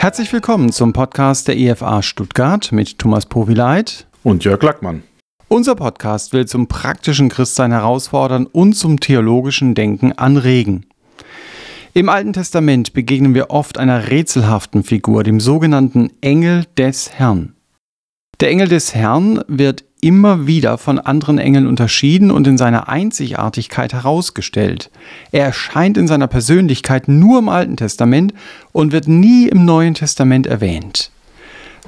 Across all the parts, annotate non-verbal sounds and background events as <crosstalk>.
Herzlich willkommen zum Podcast der EFA Stuttgart mit Thomas Powileit und Jörg Lackmann. Unser Podcast will zum praktischen Christsein herausfordern und zum theologischen Denken anregen. Im Alten Testament begegnen wir oft einer rätselhaften Figur, dem sogenannten Engel des Herrn. Der Engel des Herrn wird immer wieder von anderen Engeln unterschieden und in seiner Einzigartigkeit herausgestellt. Er erscheint in seiner Persönlichkeit nur im Alten Testament und wird nie im Neuen Testament erwähnt.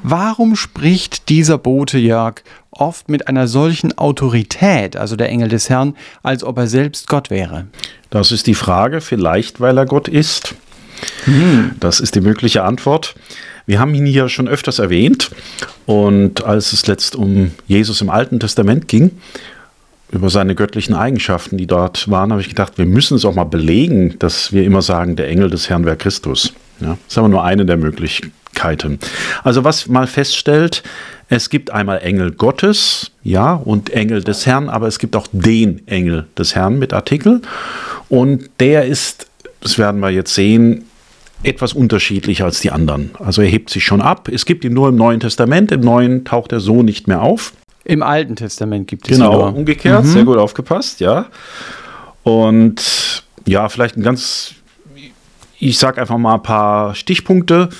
Warum spricht dieser Bote Jörg oft mit einer solchen Autorität, also der Engel des Herrn, als ob er selbst Gott wäre? Das ist die Frage, vielleicht weil er Gott ist. Hm. Das ist die mögliche Antwort. Wir haben ihn hier schon öfters erwähnt und als es letzt um Jesus im Alten Testament ging, über seine göttlichen Eigenschaften, die dort waren, habe ich gedacht, wir müssen es auch mal belegen, dass wir immer sagen, der Engel des Herrn wäre Christus. Ja, das ist aber nur eine der Möglichkeiten. Also was mal feststellt, es gibt einmal Engel Gottes, ja, und Engel des Herrn, aber es gibt auch den Engel des Herrn mit Artikel. Und der ist, das werden wir jetzt sehen, etwas unterschiedlich als die anderen. Also er hebt sich schon ab. Es gibt ihn nur im Neuen Testament. Im Neuen taucht er so nicht mehr auf. Im Alten Testament gibt es Genau, nur. umgekehrt. Mhm. Sehr gut aufgepasst, ja. Und ja, vielleicht ein ganz, ich sage einfach mal ein paar Stichpunkte,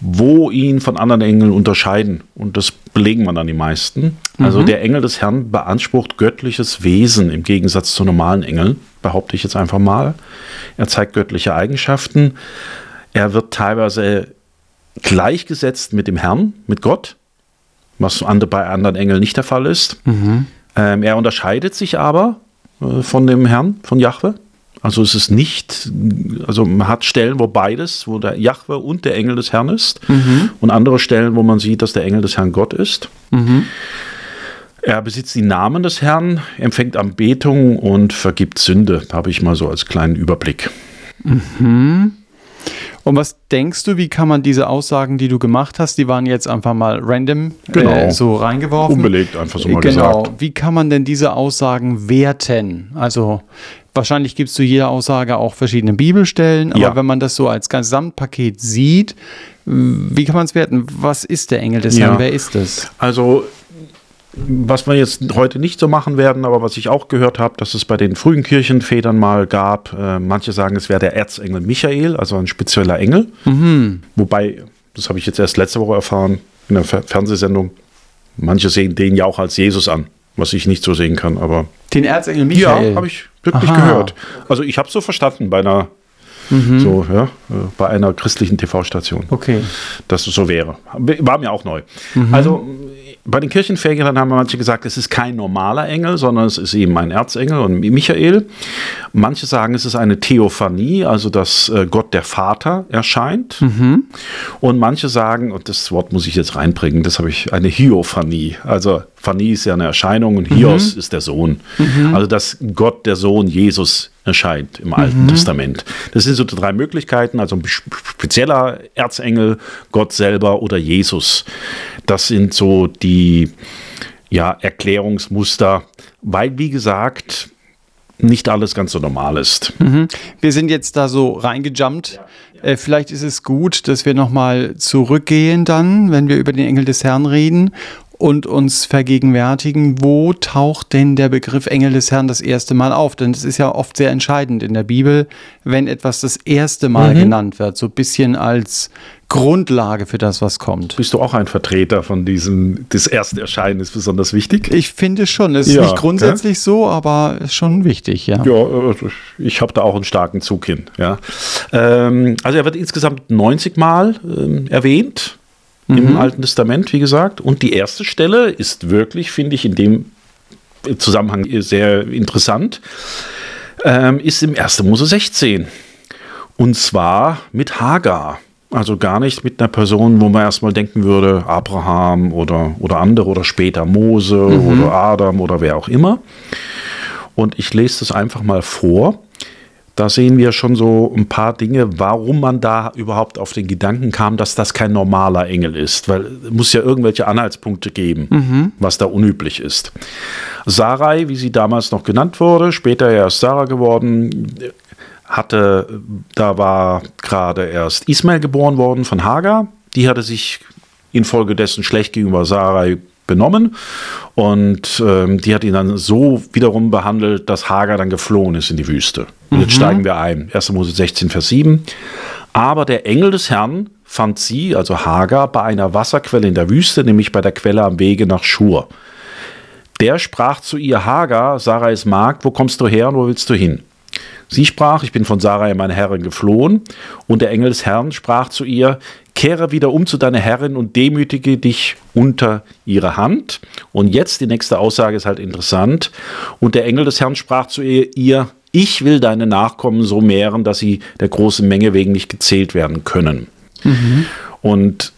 wo ihn von anderen Engeln unterscheiden. Und das belegen wir dann die meisten. Also mhm. der Engel des Herrn beansprucht göttliches Wesen im Gegensatz zu normalen Engeln, behaupte ich jetzt einfach mal. Er zeigt göttliche Eigenschaften. Er wird teilweise gleichgesetzt mit dem Herrn, mit Gott, was bei anderen Engeln nicht der Fall ist. Mhm. Ähm, er unterscheidet sich aber äh, von dem Herrn, von Jahwe. Also es ist nicht, also man hat Stellen, wo beides, wo der Jahwe und der Engel des Herrn ist. Mhm. Und andere Stellen, wo man sieht, dass der Engel des Herrn Gott ist. Mhm. Er besitzt die Namen des Herrn, empfängt Anbetung und vergibt Sünde. Habe ich mal so als kleinen Überblick. Mhm. Und was denkst du, wie kann man diese Aussagen, die du gemacht hast, die waren jetzt einfach mal random genau. äh, so reingeworfen? Unbelegt, einfach so mal genau. gesagt. Wie kann man denn diese Aussagen werten? Also wahrscheinlich gibst du jeder Aussage auch verschiedene Bibelstellen, aber ja. wenn man das so als Gesamtpaket sieht, wie kann man es werten? Was ist der Engel des ja. Herrn? Wer ist es? Also was wir jetzt heute nicht so machen werden, aber was ich auch gehört habe, dass es bei den frühen Kirchenvätern mal gab, äh, manche sagen, es wäre der Erzengel Michael, also ein spezieller Engel. Mhm. Wobei, das habe ich jetzt erst letzte Woche erfahren in der Fer Fernsehsendung, manche sehen den ja auch als Jesus an, was ich nicht so sehen kann, aber. Den Erzengel Michael? Ja, habe ich wirklich Aha. gehört. Also ich habe es so verstanden bei einer Mhm. So, ja, äh, bei einer christlichen TV-Station. Okay. Dass es so wäre. War mir auch neu. Mhm. Also bei den Kirchenvätern haben manche gesagt, es ist kein normaler Engel, sondern es ist eben ein Erzengel und Michael. Manche sagen, es ist eine Theophanie, also dass äh, Gott der Vater erscheint. Mhm. Und manche sagen, und das Wort muss ich jetzt reinbringen, das habe ich eine Hiophanie. Also Phanie ist ja eine Erscheinung und Hios mhm. ist der Sohn. Mhm. Also dass Gott der Sohn Jesus erscheint im Alten mhm. Testament. Das sind so die drei Möglichkeiten, also ein spezieller Erzengel, Gott selber oder Jesus. Das sind so die ja, Erklärungsmuster, weil, wie gesagt, nicht alles ganz so normal ist. Mhm. Wir sind jetzt da so reingejumpt. Ja, ja. Äh, vielleicht ist es gut, dass wir nochmal zurückgehen dann, wenn wir über den Engel des Herrn reden und uns vergegenwärtigen, wo taucht denn der Begriff Engel des Herrn das erste Mal auf? Denn es ist ja oft sehr entscheidend in der Bibel, wenn etwas das erste Mal mhm. genannt wird, so ein bisschen als Grundlage für das, was kommt. Bist du auch ein Vertreter von diesem, das erste Erscheinen ist besonders wichtig? Ich finde schon. Es ist ja, nicht grundsätzlich ja? so, aber ist schon wichtig, ja. Ja, also ich habe da auch einen starken Zug hin, ja. Ähm, also er wird insgesamt 90 Mal ähm, erwähnt mhm. im Alten Testament, wie gesagt. Und die erste Stelle ist wirklich, finde ich, in dem Zusammenhang sehr interessant, ähm, ist im 1. Mose 16. Und zwar mit Hagar. Also gar nicht mit einer Person, wo man erstmal denken würde, Abraham oder, oder andere oder später Mose mhm. oder Adam oder wer auch immer. Und ich lese das einfach mal vor da sehen wir schon so ein paar Dinge, warum man da überhaupt auf den Gedanken kam, dass das kein normaler Engel ist. Weil es muss ja irgendwelche Anhaltspunkte geben, mhm. was da unüblich ist. Sarai, wie sie damals noch genannt wurde, später erst Sarah geworden, hatte, da war gerade erst Ismael geboren worden von Hagar. Die hatte sich infolgedessen schlecht gegenüber Sarai benommen und ähm, die hat ihn dann so wiederum behandelt, dass Hagar dann geflohen ist in die Wüste. Und jetzt mhm. steigen wir ein. 1. Mose 16, Vers 7. Aber der Engel des Herrn fand sie, also Hagar, bei einer Wasserquelle in der Wüste, nämlich bei der Quelle am Wege nach Schur. Der sprach zu ihr, Hagar, Sarais Magd, wo kommst du her und wo willst du hin? Sie sprach, ich bin von Sarai, meine Herrin, geflohen. Und der Engel des Herrn sprach zu ihr, kehre wieder um zu deiner Herrin und demütige dich unter ihre Hand. Und jetzt die nächste Aussage ist halt interessant. Und der Engel des Herrn sprach zu ihr, ich will deine Nachkommen so mehren, dass sie der großen Menge wegen nicht gezählt werden können. Mhm. Und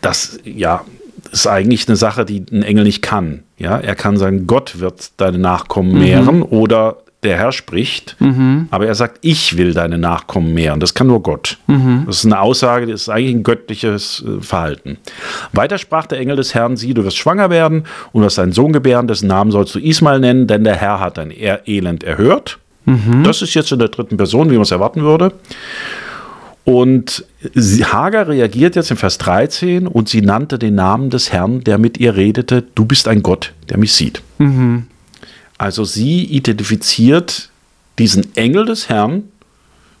das, ja, ist eigentlich eine Sache, die ein Engel nicht kann. Ja, er kann sagen, Gott wird deine Nachkommen mehren mhm. oder der Herr spricht, mhm. aber er sagt, ich will deine Nachkommen mehren. Das kann nur Gott. Mhm. Das ist eine Aussage, das ist eigentlich ein göttliches äh, Verhalten. Weiter sprach der Engel des Herrn, sieh, du wirst schwanger werden und wirst einen Sohn gebären, dessen Namen sollst du Ismael nennen, denn der Herr hat dein Elend erhört. Mhm. Das ist jetzt in der dritten Person, wie man es erwarten würde. Und Hagar reagiert jetzt in Vers 13 und sie nannte den Namen des Herrn, der mit ihr redete, du bist ein Gott, der mich sieht. Mhm. Also sie identifiziert diesen Engel des Herrn,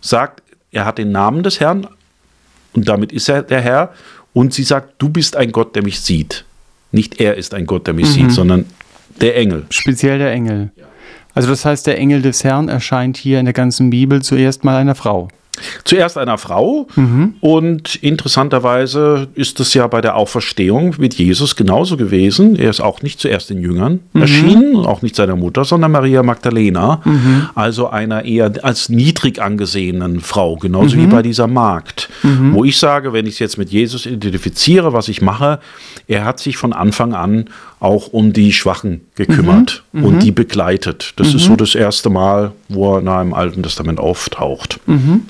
sagt, er hat den Namen des Herrn und damit ist er der Herr und sie sagt, du bist ein Gott, der mich sieht. Nicht er ist ein Gott, der mich mhm. sieht, sondern der Engel. Speziell der Engel. Also das heißt, der Engel des Herrn erscheint hier in der ganzen Bibel zuerst mal einer Frau. Zuerst einer Frau mhm. und interessanterweise ist es ja bei der Auferstehung mit Jesus genauso gewesen. Er ist auch nicht zuerst den Jüngern mhm. erschienen, auch nicht seiner Mutter, sondern Maria Magdalena, mhm. also einer eher als niedrig angesehenen Frau, genauso wie bei dieser Magd. Wo ich sage, wenn ich es jetzt mit Jesus identifiziere, was ich mache, er hat sich von Anfang an auch um die Schwachen gekümmert mhm. und die begleitet. Das ist so das erste Mal, wo er nach im Alten Testament auftaucht.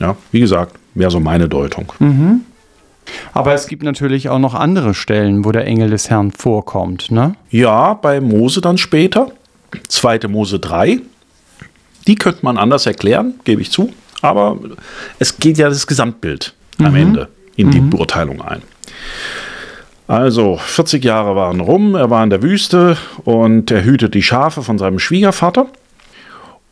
Ja, wie gesagt, mehr so meine Deutung. Mhm. Aber es gibt natürlich auch noch andere Stellen, wo der Engel des Herrn vorkommt, ne? Ja, bei Mose dann später. 2. Mose 3. Die könnte man anders erklären, gebe ich zu. Aber es geht ja das Gesamtbild mhm. am Ende in die mhm. Beurteilung ein. Also 40 Jahre waren rum, er war in der Wüste und er hütet die Schafe von seinem Schwiegervater.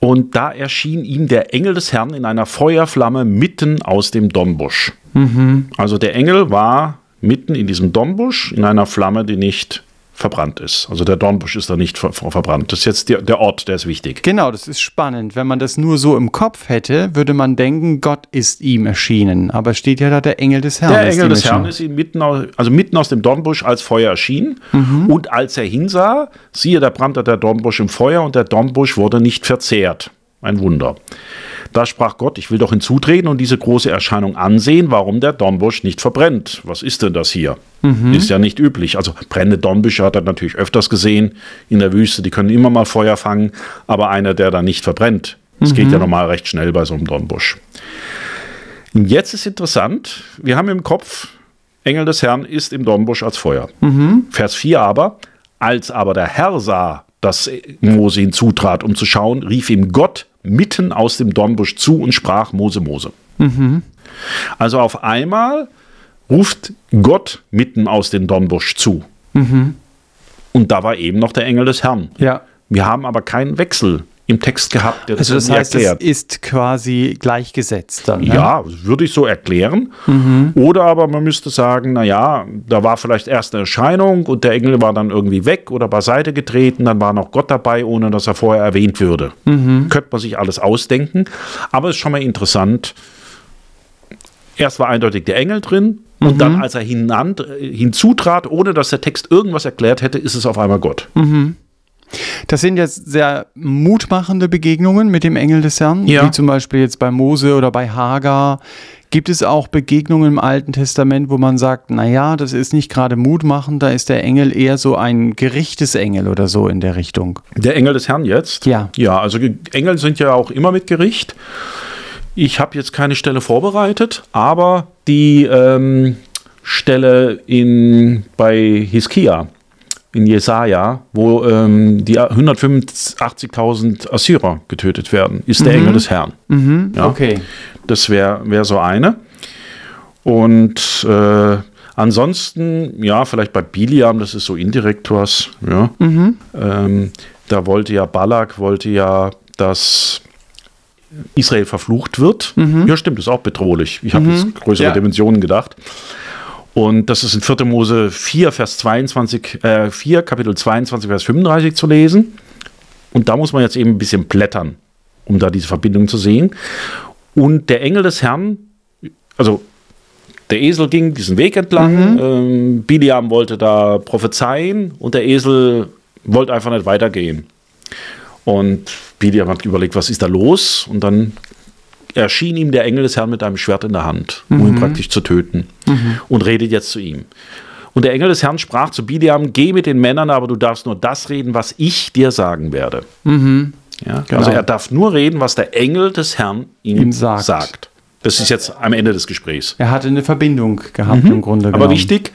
Und da erschien ihm der Engel des Herrn in einer Feuerflamme mitten aus dem Dornbusch. Mhm. Also der Engel war mitten in diesem Dornbusch in einer Flamme, die nicht verbrannt ist. Also der Dornbusch ist da nicht ver verbrannt. Das ist jetzt der, der, Ort, der ist wichtig. Genau, das ist spannend. Wenn man das nur so im Kopf hätte, würde man denken, Gott ist ihm erschienen. Aber steht ja da der Engel des Herrn. Der Engel des Herrn ist ihm mitten aus, also mitten aus dem Dornbusch als Feuer erschienen. Mhm. Und als er hinsah, siehe, da brannte der Dornbusch im Feuer und der Dornbusch wurde nicht verzehrt. Ein Wunder. Da sprach Gott, ich will doch hinzutreten und diese große Erscheinung ansehen, warum der Dornbusch nicht verbrennt. Was ist denn das hier? Mhm. Ist ja nicht üblich. Also brennende Dornbüsche hat er natürlich öfters gesehen in der Wüste. Die können immer mal Feuer fangen, aber einer, der da nicht verbrennt. Das mhm. geht ja normal recht schnell bei so einem Dornbusch. Jetzt ist interessant, wir haben im Kopf, Engel des Herrn ist im Dornbusch als Feuer. Mhm. Vers 4 aber, als aber der Herr sah, dass Mose hinzutrat, um zu schauen, rief ihm Gott mitten aus dem Dornbusch zu und sprach Mose, Mose. Mhm. Also auf einmal ruft Gott mitten aus dem Dornbusch zu. Mhm. Und da war eben noch der Engel des Herrn. Ja. Wir haben aber keinen Wechsel im Text gehabt, der also das, das heißt, erklärt. Es ist quasi gleichgesetzt dann. Ne? Ja, würde ich so erklären. Mhm. Oder aber man müsste sagen, naja, da war vielleicht erst eine Erscheinung und der Engel war dann irgendwie weg oder beiseite getreten, dann war noch Gott dabei, ohne dass er vorher erwähnt würde. Mhm. Könnte man sich alles ausdenken. Aber es ist schon mal interessant. Erst war eindeutig der Engel drin und mhm. dann, als er hinant, äh, hinzutrat, ohne dass der Text irgendwas erklärt hätte, ist es auf einmal Gott. Mhm. Das sind jetzt sehr mutmachende Begegnungen mit dem Engel des Herrn, ja. wie zum Beispiel jetzt bei Mose oder bei Hagar. Gibt es auch Begegnungen im Alten Testament, wo man sagt, naja, das ist nicht gerade mutmachend, da ist der Engel eher so ein Gerichtesengel oder so in der Richtung? Der Engel des Herrn jetzt? Ja. Ja, also Engel sind ja auch immer mit Gericht. Ich habe jetzt keine Stelle vorbereitet, aber die ähm, Stelle in, bei Hiskia, in Jesaja, wo ähm, die 185.000 Assyrer getötet werden, ist der Engel des Herrn. Mhm. Ja. Okay. Das wäre wär so eine. Und äh, ansonsten, ja, vielleicht bei Biliam, das ist so indirekt was. Ja. Ähm, da wollte ja Balak, wollte ja, dass Israel verflucht wird. Ja, stimmt, ist auch bedrohlich. Ich habe jetzt größere Ja. Dimensionen gedacht. Und das ist in 4. Mose 4, Vers 22, äh, 4, Kapitel 22, Vers 35 zu lesen. Und da muss man jetzt eben ein bisschen blättern, um da diese Verbindung zu sehen. Und der Engel des Herrn, also der Esel ging diesen Weg entlang, ähm, Biliam wollte da prophezeien und der Esel wollte einfach nicht weitergehen. Und Biliam hat überlegt, was ist da los? Und dann erschien ihm der Engel des Herrn mit einem Schwert in der Hand, um ihn praktisch zu töten. Und redet jetzt zu ihm. Und der Engel des Herrn sprach zu Biliam, geh mit den Männern, aber du darfst nur das reden, was ich dir sagen werde. Ja, Genau. Also er darf nur reden, was der Engel des Herrn ihm, Ihm sagt. sagt. Das ist jetzt am Ende des Gesprächs. Er hatte eine Verbindung gehabt im Grunde Aber genommen. wichtig,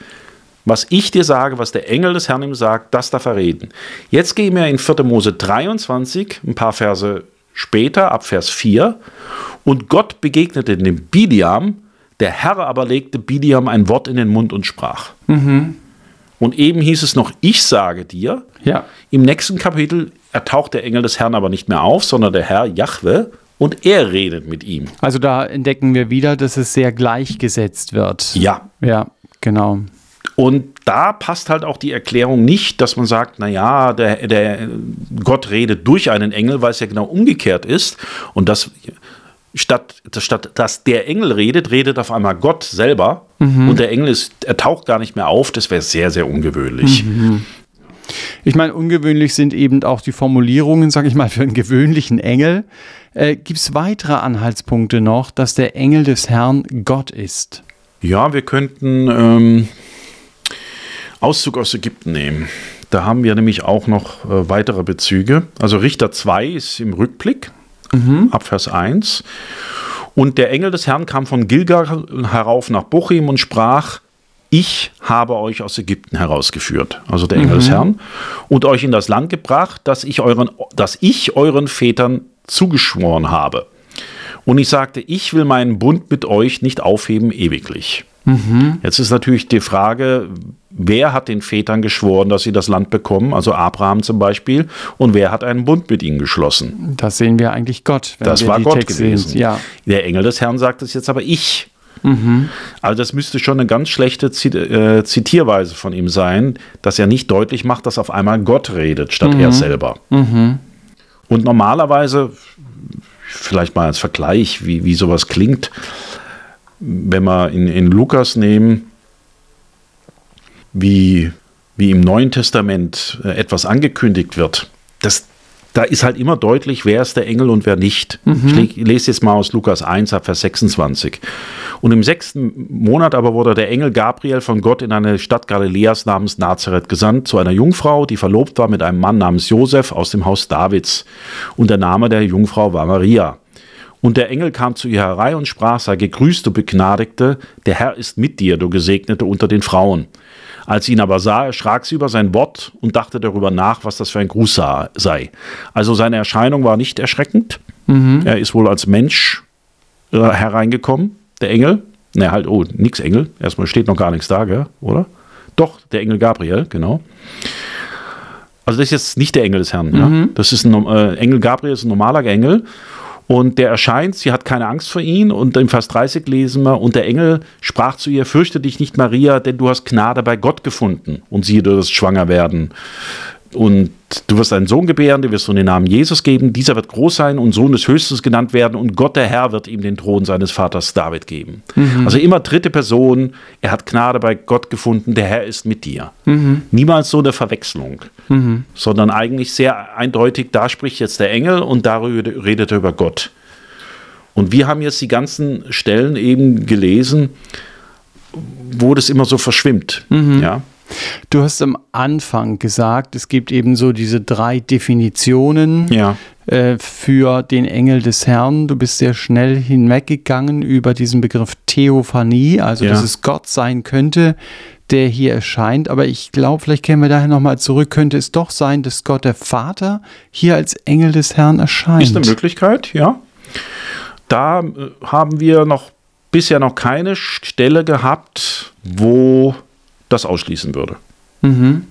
was ich dir sage, was der Engel des Herrn ihm sagt, das darf er reden. Jetzt gehen wir in 4. Mose 23, ein paar Verse später, ab Vers 4. Und Gott begegnete dem Biliam, der Herr aber legte Biliam ein Wort in den Mund und sprach. Und eben hieß es noch, ich sage dir, Ja. im nächsten Kapitel ertaucht der Engel des Herrn aber nicht mehr auf, sondern der Herr Jahwe und er redet mit ihm. Also da entdecken wir wieder, dass es sehr gleichgesetzt wird. Ja. Ja, genau. Und da passt halt auch die Erklärung nicht, dass man sagt, naja, der, der Gott redet durch einen Engel, weil es ja genau umgekehrt ist. Und das statt, statt dass der Engel redet, redet auf einmal Gott selber. Und der Engel ist, er taucht gar nicht mehr auf. Das wäre sehr, sehr ungewöhnlich. Ich meine, ungewöhnlich sind eben auch die Formulierungen, sage ich mal, für einen gewöhnlichen Engel. Äh, Gibt es weitere Anhaltspunkte noch, dass der Engel des Herrn Gott ist? Ja, wir könnten ähm, Auszug aus Ägypten nehmen. Da haben wir nämlich auch noch äh, weitere Bezüge. Also Richter 2 ist im Rückblick, ab Vers 1. Und der Engel des Herrn kam von Gilgal herauf nach Bochim und sprach, ich habe euch aus Ägypten herausgeführt, also der Engel des Herrn, und euch in das Land gebracht, das ich euren, das ich euren Vätern zugeschworen habe. Und ich sagte, ich will meinen Bund mit euch nicht aufheben ewiglich. Jetzt ist natürlich die Frage, wer hat den Vätern geschworen, dass sie das Land bekommen, also Abraham zum Beispiel, und wer hat einen Bund mit ihnen geschlossen? Das sehen wir eigentlich Gott. Wenn Das war Gott Texte gewesen. Ja. Der Engel des Herrn sagt es jetzt aber ich. Also das müsste schon eine ganz schlechte äh, Zitierweise von ihm sein, dass er nicht deutlich macht, dass auf einmal Gott redet, statt er selber. Und normalerweise, vielleicht mal als Vergleich, wie, wie sowas klingt, wenn wir in, in Lukas nehmen, wie, wie im Neuen Testament äh, etwas angekündigt wird, das, da ist halt immer deutlich, wer ist der Engel und wer nicht. Ich le- lese jetzt mal aus Lukas 1 ab Vers 26. Und im sechsten Monat aber wurde der Engel Gabriel von Gott in eine Stadt Galiläas namens Nazareth gesandt, zu einer Jungfrau, die verlobt war mit einem Mann namens Josef aus dem Haus Davids. Und der Name der Jungfrau war Maria. Und der Engel kam zu ihr herein und sprach, sei gegrüßt, du Begnadigte, der Herr ist mit dir, du Gesegnete unter den Frauen. Als sie ihn aber sah, erschrak sie über sein Wort und dachte darüber nach, was das für ein Gruß sei. Also seine Erscheinung war nicht erschreckend. Er ist wohl als Mensch äh, hereingekommen, der Engel. Ne, halt, oh, nix Engel. Erstmal steht noch gar nichts da, gell? oder? Doch, der Engel Gabriel, genau. Also das ist jetzt nicht der Engel des Herrn. Ja? Das ist ein äh, Engel Gabriel ist ein normaler Engel. Und der erscheint, sie hat keine Angst vor ihm. Und im Vers 30 lesen wir, und der Engel sprach zu ihr, fürchte dich nicht, Maria, denn du hast Gnade bei Gott gefunden. Und siehe, du wirst schwanger werden. Und du wirst einen Sohn gebären, du wirst so den Namen Jesus geben. Dieser wird groß sein und Sohn des Höchsten genannt werden. Und Gott, der Herr, wird ihm den Thron seines Vaters David geben. Also immer dritte Person. Er hat Gnade bei Gott gefunden. Der Herr ist mit dir. Niemals so eine Verwechslung, sondern eigentlich sehr eindeutig. Da spricht jetzt der Engel und darüber redet er über Gott. Und wir haben jetzt die ganzen Stellen eben gelesen, wo das immer so verschwimmt. Ja. Du hast am Anfang gesagt, es gibt eben so diese drei Definitionen Ja. äh, für den Engel des Herrn. Du bist sehr schnell hinweggegangen über diesen Begriff Theophanie, also Ja. dass es Gott sein könnte, der hier erscheint. Aber ich glaube, vielleicht kehren wir daher nochmal zurück. Könnte es doch sein, dass Gott der Vater hier als Engel des Herrn erscheint? Ist eine Möglichkeit, ja. Da äh, haben wir noch bisher noch keine Stelle gehabt, wo das ausschließen würde. Mhm.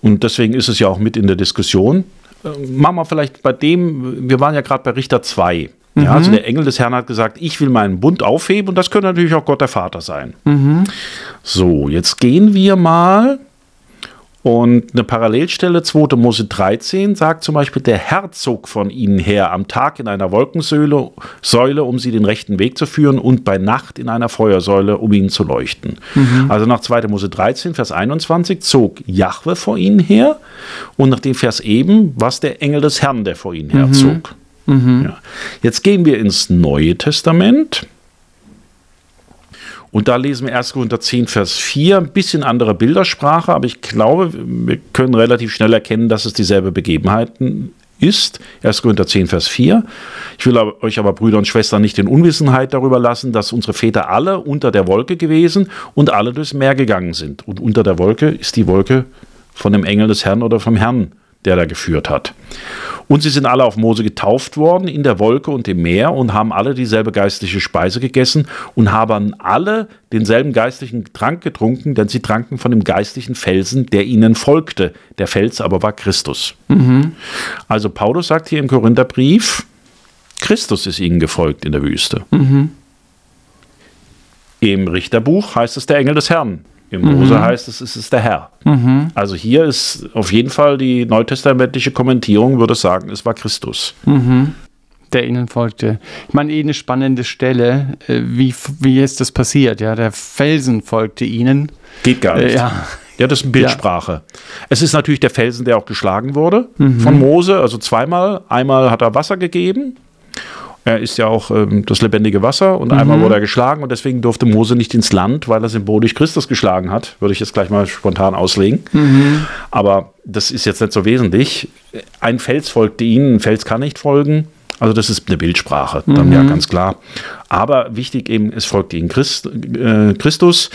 Und deswegen ist es ja auch mit in der Diskussion. Äh, machen wir vielleicht bei dem, wir waren ja gerade bei Richter 2. Mhm. Ja, also der Engel des Herrn hat gesagt, ich will meinen Bund aufheben und das könnte natürlich auch Gott der Vater sein. Mhm. So, jetzt gehen wir mal und eine Parallelstelle, 2. Mose 13, sagt zum Beispiel, der Herr zog von ihnen her am Tag in einer Wolkensäule, Säule, um sie den rechten Weg zu führen, und bei Nacht in einer Feuersäule, um ihnen zu leuchten. Mhm. Also nach 2. Mose 13, Vers 21, zog Jahwe vor ihnen her, und nach dem Vers eben, was der Engel des Herrn, der vor ihnen herzog. Mhm. Mhm. Ja. Jetzt gehen wir ins Neue Testament. Und da lesen wir 1. Korinther 10, Vers 4, ein bisschen andere Bildersprache, aber ich glaube, wir können relativ schnell erkennen, dass es dieselbe Begebenheiten ist. 1. Korinther 10, Vers 4. Ich will euch aber, Brüder und Schwestern, nicht in Unwissenheit darüber lassen, dass unsere Väter alle unter der Wolke gewesen und alle durchs Meer gegangen sind. Und unter der Wolke ist die Wolke von dem Engel des Herrn oder vom Herrn, der da geführt hat. Und sie sind alle auf Mose getauft worden in der Wolke und im Meer und haben alle dieselbe geistliche Speise gegessen und haben alle denselben geistlichen Trank getrunken, denn sie tranken von dem geistlichen Felsen, der ihnen folgte. Der Fels aber war Christus. Mhm. Also Paulus sagt hier im Korintherbrief, Christus ist ihnen gefolgt in der Wüste. Mhm. Im Richterbuch heißt es der Engel des Herrn. Im Mose mhm. heißt es, es ist der Herr. Mhm. Also hier ist auf jeden Fall die neutestamentliche Kommentierung, würde sagen, es war Christus. Mhm. Der ihnen folgte. Ich meine, eh eine spannende Stelle. Äh, wie, wie ist das passiert? Ja, der Felsen folgte ihnen. Geht gar nicht. Äh, ja. Ja, das ist eine Bildsprache. Ja. Es ist natürlich der Felsen, der auch geschlagen wurde mhm. von Mose, also zweimal. Einmal hat er Wasser gegeben er ist ja auch ähm, das lebendige Wasser und mhm. einmal wurde er geschlagen und deswegen durfte Mose nicht ins Land, weil er symbolisch Christus geschlagen hat. Würde ich jetzt gleich mal spontan auslegen. Mhm. Aber das ist jetzt nicht so wesentlich. Ein Fels folgte ihnen, ein Fels kann nicht folgen. Also das ist eine Bildsprache, dann mhm. ja ganz klar. Aber wichtig eben, es folgt ihnen Christ, äh, Christus.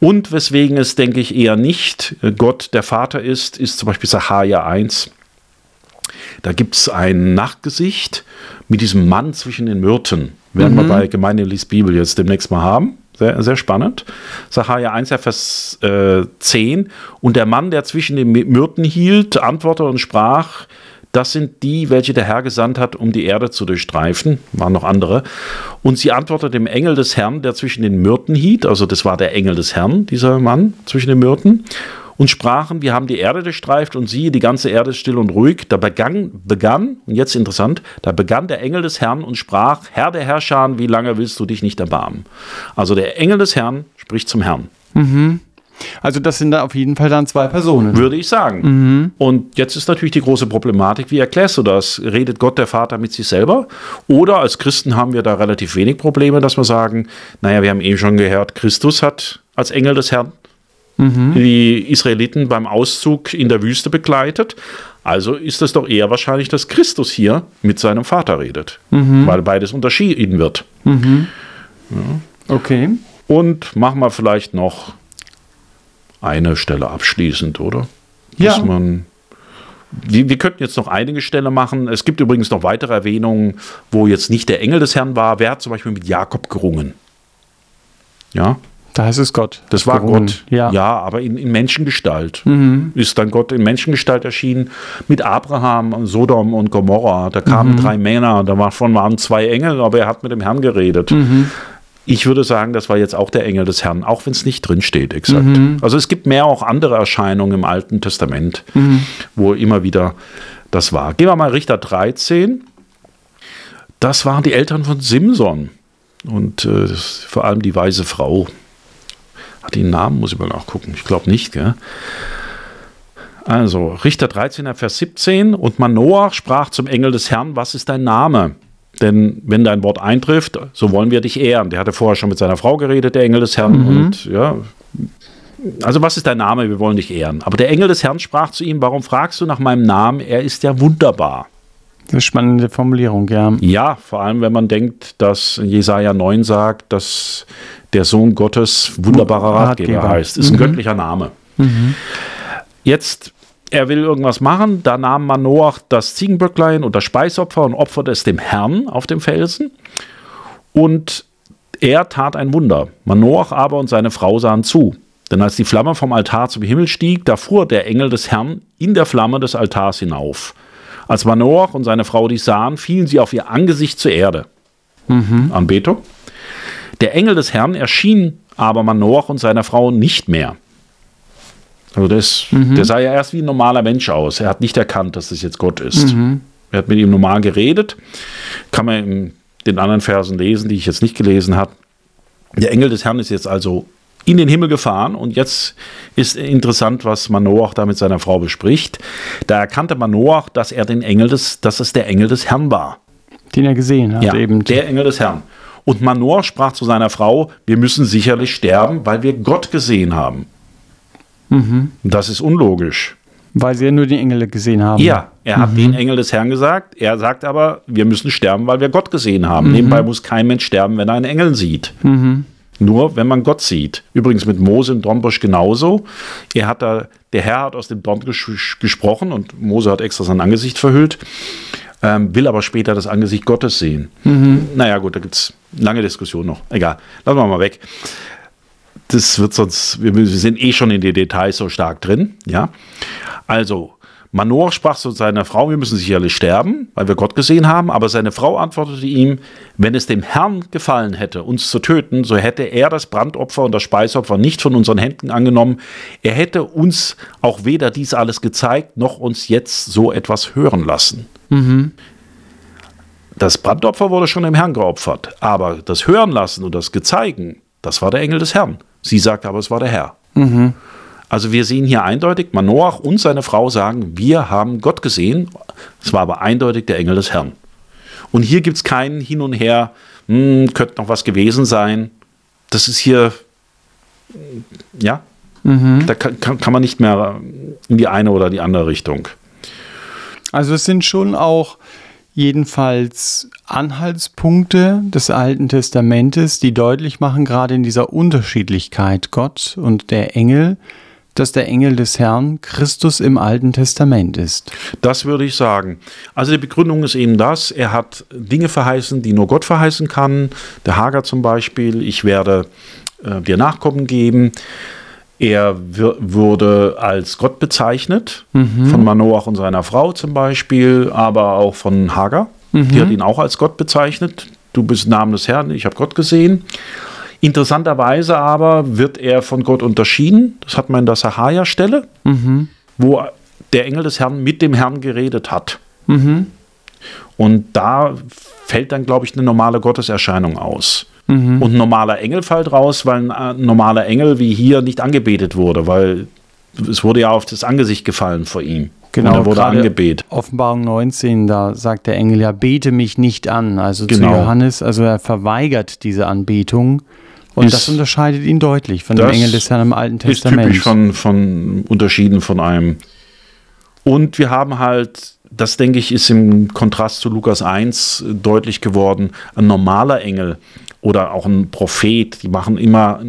Und weswegen es, denke ich, eher nicht Gott der Vater ist, ist zum Beispiel Sahaja 1. Da gibt es ein Nachtgesicht mit diesem Mann zwischen den Myrten. Werden mhm. wir bei Gemeinde liest Bibel jetzt demnächst mal haben. Sehr, sehr spannend. Sacharja 1, Vers äh, 10. Und der Mann, der zwischen den Myrten hielt, antwortete und sprach, das sind die, welche der Herr gesandt hat, um die Erde zu durchstreifen. Waren noch andere. Und sie antwortete dem Engel des Herrn, der zwischen den Myrten hielt. Also das war der Engel des Herrn, dieser Mann zwischen den Myrten und sprachen, wir haben die Erde durchstreift und siehe, die ganze Erde ist still und ruhig. Da begann, begann, und jetzt interessant, da begann der Engel des Herrn und sprach, Herr der Herrscher, wie lange willst du dich nicht erbarmen? Also der Engel des Herrn spricht zum Herrn. Mhm. Also das sind da auf jeden Fall dann zwei Personen. Würde ich sagen. Mhm. Und jetzt ist natürlich die große Problematik, wie erklärst du das? Redet Gott der Vater mit sich selber? Oder als Christen haben wir da relativ wenig Probleme, dass wir sagen, naja, wir haben eben schon gehört, Christus hat als Engel des Herrn mhm. die Israeliten beim Auszug in der Wüste begleitet. Also ist es doch eher wahrscheinlich, dass Christus hier mit seinem Vater redet, mhm. weil beides unterschieden wird. Mhm. Ja. Okay. Und machen wir vielleicht noch eine Stelle abschließend, oder? Dass ja. man wir, wir, könnten jetzt noch einige Stellen machen. Es gibt übrigens noch weitere Erwähnungen, wo jetzt nicht der Engel des Herrn war. Wer hat zum Beispiel mit Jakob gerungen? Ja, da heißt es Gott. Das war gerungen. Gott. Ja. ja, aber in, in Menschengestalt. Mhm. Ist dann Gott in Menschengestalt erschienen mit Abraham, Sodom und Gomorra. Da kamen mhm. drei Männer, davon waren zwei Engel, aber er hat mit dem Herrn geredet. Mhm. Ich würde sagen, das war jetzt auch der Engel des Herrn, auch wenn es nicht drin steht, exakt. Mhm. Also es gibt mehr auch andere Erscheinungen im Alten Testament, mhm. wo immer wieder das war. Gehen wir mal Richter 13. Das waren die Eltern von Simson und äh, vor allem die weise Frau. Hat die Namen? Muss ich mal nachgucken. Ich glaube nicht, gell? Also, Richter 13, Vers 17. Und Manoach sprach zum Engel des Herrn: Was ist dein Name? Denn wenn dein Wort eintrifft, so wollen wir dich ehren. Der hatte vorher schon mit seiner Frau geredet, der Engel des Herrn. Mhm. Und ja, also was ist dein Name? Wir wollen dich ehren. Aber der Engel des Herrn sprach zu ihm: Warum fragst du nach meinem Namen? Er ist ja wunderbar. Eine spannende Formulierung, ja. Ja, vor allem, wenn man denkt, dass Jesaja 9 sagt, dass der Sohn Gottes wunderbarer Ratgeber, Ratgeber. heißt. Ist ein mhm. göttlicher Name. Mhm. Jetzt, er will irgendwas machen. Da nahm man Noach das Ziegenböcklein und das Speisopfer und opferte es dem Herrn auf dem Felsen. Und er tat ein Wunder. Manoach aber und seine Frau sahen zu. Denn als die Flamme vom Altar zum Himmel stieg, da fuhr der Engel des Herrn in der Flamme des Altars hinauf. Als Manoach und seine Frau dies sahen, fielen sie auf ihr Angesicht zur Erde. Mhm. Anbetung. Der Engel des Herrn erschien aber Manoach und seiner Frau nicht mehr. Also das, mhm. der sah ja erst wie ein normaler Mensch aus. Er hat nicht erkannt, dass das jetzt Gott ist. Mhm. Er hat mit ihm normal geredet. Kann man in den anderen Versen lesen, die ich jetzt nicht gelesen habe. Der Engel des Herrn ist jetzt also in den Himmel gefahren und jetzt ist interessant, was Manoach da mit seiner Frau bespricht. Da erkannte Manoach, dass er den Engel des, dass es der Engel des Herrn war. Den er gesehen hat ja, eben. Der Engel des Herrn. Und Manoach sprach zu seiner Frau, wir müssen sicherlich sterben, weil wir Gott gesehen haben. Mhm. Das ist unlogisch. Weil sie ja nur die Engel gesehen haben. Ja, er hat mhm. den Engel des Herrn gesagt. Er sagt aber, wir müssen sterben, weil wir Gott gesehen haben. Mhm. Nebenbei muss kein Mensch sterben, wenn er einen Engel sieht. Mhm. Nur wenn man Gott sieht. Übrigens mit Mose im Dornbusch genauso. Er hat da, der Herr hat aus dem Dornbusch gesprochen und Mose hat extra sein Angesicht verhüllt, ähm, will aber später das Angesicht Gottes sehen. Mhm. Naja, gut, da gibt es lange Diskussion noch. Egal, lassen wir mal weg. Das wird sonst, wir, wir sind eh schon in die Details so stark drin, ja. Also, Manoach sprach zu seiner Frau, wir müssen sicherlich sterben, weil wir Gott gesehen haben, aber seine Frau antwortete ihm, wenn es dem Herrn gefallen hätte, uns zu töten, so hätte er das Brandopfer und das Speisopfer nicht von unseren Händen angenommen. Er hätte uns auch weder dies alles gezeigt, noch uns jetzt so etwas hören lassen. Mhm. Das Brandopfer wurde schon dem Herrn geopfert, aber das Hören lassen und das Gezeigen, das war der Engel des Herrn. Sie sagt aber, es war der Herr. Mhm. Also wir sehen hier eindeutig, Manoach und seine Frau sagen, wir haben Gott gesehen. Es war aber eindeutig der Engel des Herrn. Und hier gibt es keinen Hin und Her, hm, könnte noch was gewesen sein. Das ist hier, ja, mhm. da kann, kann, kann man nicht mehr in die eine oder die andere Richtung. Also es sind schon auch jedenfalls Anhaltspunkte des Alten Testamentes, die deutlich machen, gerade in dieser Unterschiedlichkeit Gott und der Engel, dass der Engel des Herrn Christus im Alten Testament ist. Das würde ich sagen. Also die Begründung ist eben das, er hat Dinge verheißen, die nur Gott verheißen kann. Der Hager zum Beispiel, ich werde äh, dir Nachkommen geben. Er wurde als Gott bezeichnet, mhm. von Manoach und seiner Frau zum Beispiel, aber auch von Hagar. Mhm. Die hat ihn auch als Gott bezeichnet. Du bist Namen des Herrn, ich habe Gott gesehen. Interessanterweise aber wird er von Gott unterschieden. Das hat man in der Sahaja-Stelle, mhm. wo der Engel des Herrn mit dem Herrn geredet hat. Mhm. Und da fällt dann, glaube ich, eine normale Gotteserscheinung aus. Mhm. Und ein normaler Engel fällt raus, weil ein normaler Engel wie hier nicht angebetet wurde, weil es wurde ja auf das Angesicht gefallen vor ihm. Genau, und er wurde angebetet. Offenbarung 19, da sagt der Engel ja, bete mich nicht an. Also genau. zu Johannes, also er verweigert diese Anbetung. Und ist, das unterscheidet ihn deutlich von dem Engel des Herrn im Alten Testament. Ist typisch von, von unterschieden von einem. Und wir haben halt, das denke ich, ist im Kontrast zu Lukas 1 deutlich geworden, ein normaler Engel oder auch ein Prophet, die machen immer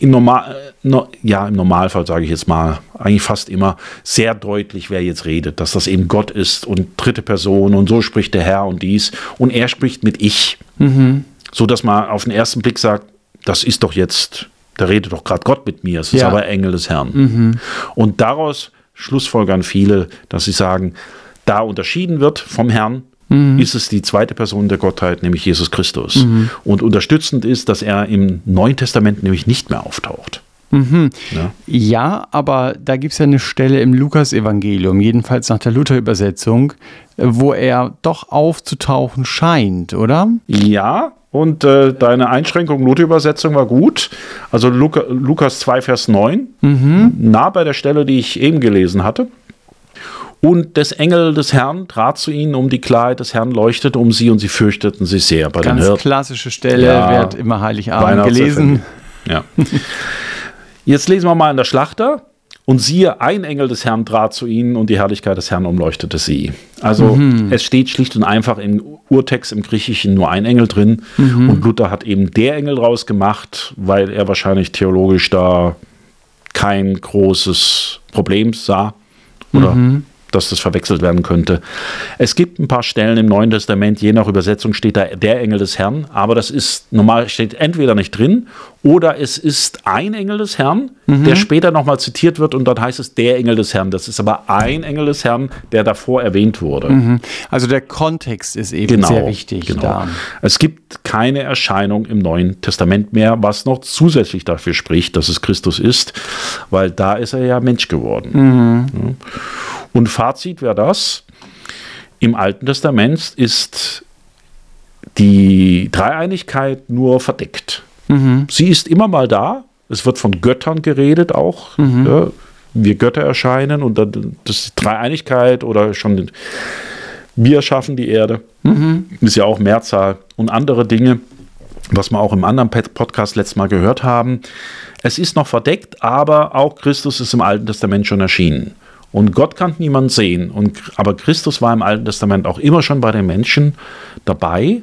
im, Normal, no, ja, im Normalfall sage ich jetzt mal, eigentlich fast immer sehr deutlich, wer jetzt redet, dass das eben Gott ist und dritte Person und so spricht der Herr und dies und er spricht mit ich. Mhm. So dass man auf den ersten Blick sagt, das ist doch jetzt, da redet doch gerade Gott mit mir, es ist ja. aber Engel des Herrn. Mhm. Und daraus schlussfolgern viele, dass sie sagen, da unterschieden wird vom Herrn, mhm. ist es die zweite Person der Gottheit, nämlich Jesus Christus. Mhm. Und unterstützend ist, dass er im Neuen Testament nämlich nicht mehr auftaucht. Mhm. Ja. ja. aber da gibt es ja eine Stelle im Lukas-Evangelium, jedenfalls nach der Luther-Übersetzung, wo er doch aufzutauchen scheint, oder? Ja, und äh, deine Einschränkung Luther-Übersetzung war gut. Also Luca, Lukas 2, Vers 9, mhm. nah bei der Stelle, die ich eben gelesen hatte. Und des Engel des Herrn trat zu ihnen, um die Klarheit des Herrn leuchtete um sie und sie fürchteten sich sehr. Bei Ganz klassische Stelle, ja, wird immer Heiligabend gelesen. Ja. <laughs> Jetzt lesen wir mal in der Schlachter. Und siehe, ein Engel des Herrn trat zu ihnen und die Herrlichkeit des Herrn umleuchtete sie. Also mhm. es steht schlicht und einfach im Urtext im Griechischen nur ein Engel drin. Mhm. Und Luther hat eben der Engel draus gemacht, weil er wahrscheinlich theologisch da kein großes Problem sah. Oder mhm dass das verwechselt werden könnte. Es gibt ein paar Stellen im Neuen Testament, je nach Übersetzung steht da der Engel des Herrn, aber das ist normal steht entweder nicht drin oder es ist ein Engel des Herrn, mhm. der später nochmal zitiert wird und dann heißt es der Engel des Herrn. Das ist aber ein Engel des Herrn, der davor erwähnt wurde. Mhm. Also der Kontext ist eben genau, sehr wichtig. Genau. Da. Es gibt keine Erscheinung im Neuen Testament mehr, was noch zusätzlich dafür spricht, dass es Christus ist, weil da ist er ja Mensch geworden. Mhm. Ja. Und Fazit wäre das, im Alten Testament ist die Dreieinigkeit nur verdeckt. Mhm. Sie ist immer mal da. Es wird von Göttern geredet auch. Mhm. Ja, wir Götter erscheinen und dann das ist Dreieinigkeit oder schon wir schaffen die Erde. Mhm. Ist ja auch Mehrzahl und andere Dinge, was wir auch im anderen Podcast letztes Mal gehört haben. Es ist noch verdeckt, aber auch Christus ist im Alten Testament schon erschienen. Und Gott kann niemand sehen. Und, aber Christus war im Alten Testament auch immer schon bei den Menschen dabei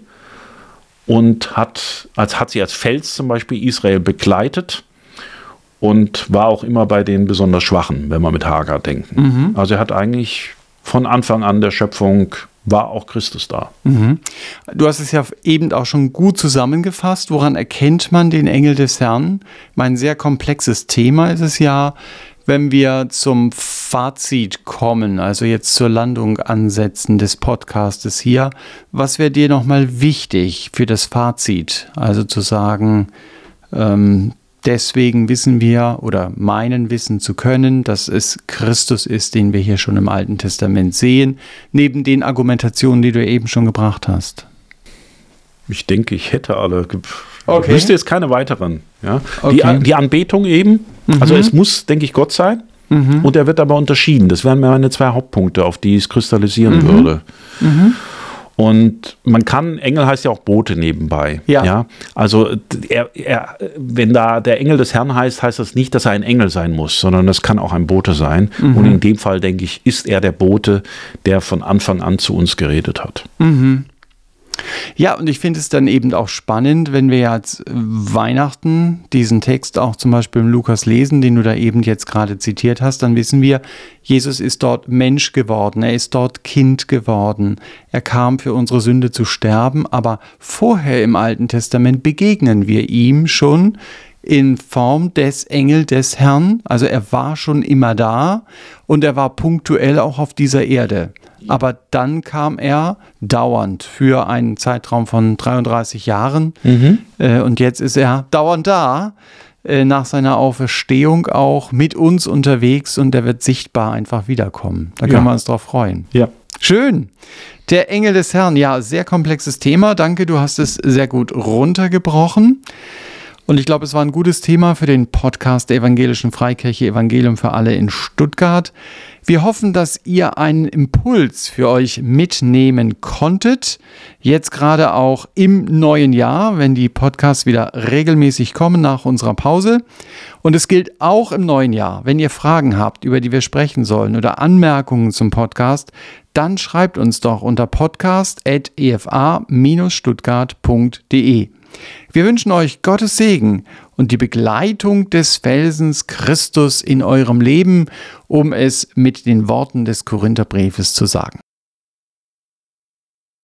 und hat, als, hat sie als Fels zum Beispiel Israel begleitet und war auch immer bei den besonders Schwachen, wenn wir mit Hagar denken. Mhm. Also er hat eigentlich von Anfang an der Schöpfung war auch Christus da. Mhm. Du hast es ja eben auch schon gut zusammengefasst. Woran erkennt man den Engel des Herrn? Mein sehr komplexes Thema ist es ja. Wenn wir zum Fazit kommen, also jetzt zur Landung ansetzen des Podcastes hier, was wäre dir nochmal wichtig für das Fazit? Also zu sagen, ähm, deswegen wissen wir oder meinen wissen zu können, dass es Christus ist, den wir hier schon im Alten Testament sehen, neben den Argumentationen, die du eben schon gebracht hast. Ich denke, ich hätte alle. Okay. Ich wüsste jetzt keine weiteren. Ja? Okay. Die, die Anbetung eben, mhm. also es muss, denke ich, Gott sein. Mhm. Und er wird aber unterschieden. Das wären meine zwei Hauptpunkte, auf die es kristallisieren mhm. würde. Mhm. Und man kann, Engel heißt ja auch Bote nebenbei. Ja. ja? Also er, er, wenn da der Engel des Herrn heißt, heißt das nicht, dass er ein Engel sein muss, sondern das kann auch ein Bote sein. Mhm. Und in dem Fall, denke ich, ist er der Bote, der von Anfang an zu uns geredet hat. Mhm. Ja, und ich finde es dann eben auch spannend, wenn wir jetzt Weihnachten diesen Text auch zum Beispiel im Lukas lesen, den du da eben jetzt gerade zitiert hast, dann wissen wir, Jesus ist dort Mensch geworden, er ist dort Kind geworden, er kam für unsere Sünde zu sterben, aber vorher im Alten Testament begegnen wir ihm schon in Form des Engel des Herrn, also er war schon immer da und er war punktuell auch auf dieser Erde. Aber dann kam er dauernd für einen Zeitraum von 33 Jahren. Mhm. Äh, und jetzt ist er dauernd da, äh, nach seiner Auferstehung auch mit uns unterwegs und er wird sichtbar einfach wiederkommen. Da können ja. wir uns drauf freuen. Ja. Schön. Der Engel des Herrn, ja, sehr komplexes Thema. Danke, du hast es sehr gut runtergebrochen. Und ich glaube, es war ein gutes Thema für den Podcast der Evangelischen Freikirche Evangelium für alle in Stuttgart. Wir hoffen, dass ihr einen Impuls für euch mitnehmen konntet. Jetzt gerade auch im neuen Jahr, wenn die Podcasts wieder regelmäßig kommen nach unserer Pause. Und es gilt auch im neuen Jahr, wenn ihr Fragen habt, über die wir sprechen sollen oder Anmerkungen zum Podcast, dann schreibt uns doch unter podcast.efa-stuttgart.de. Wir wünschen euch Gottes Segen und die Begleitung des Felsens Christus in eurem Leben, um es mit den Worten des Korintherbriefes zu sagen.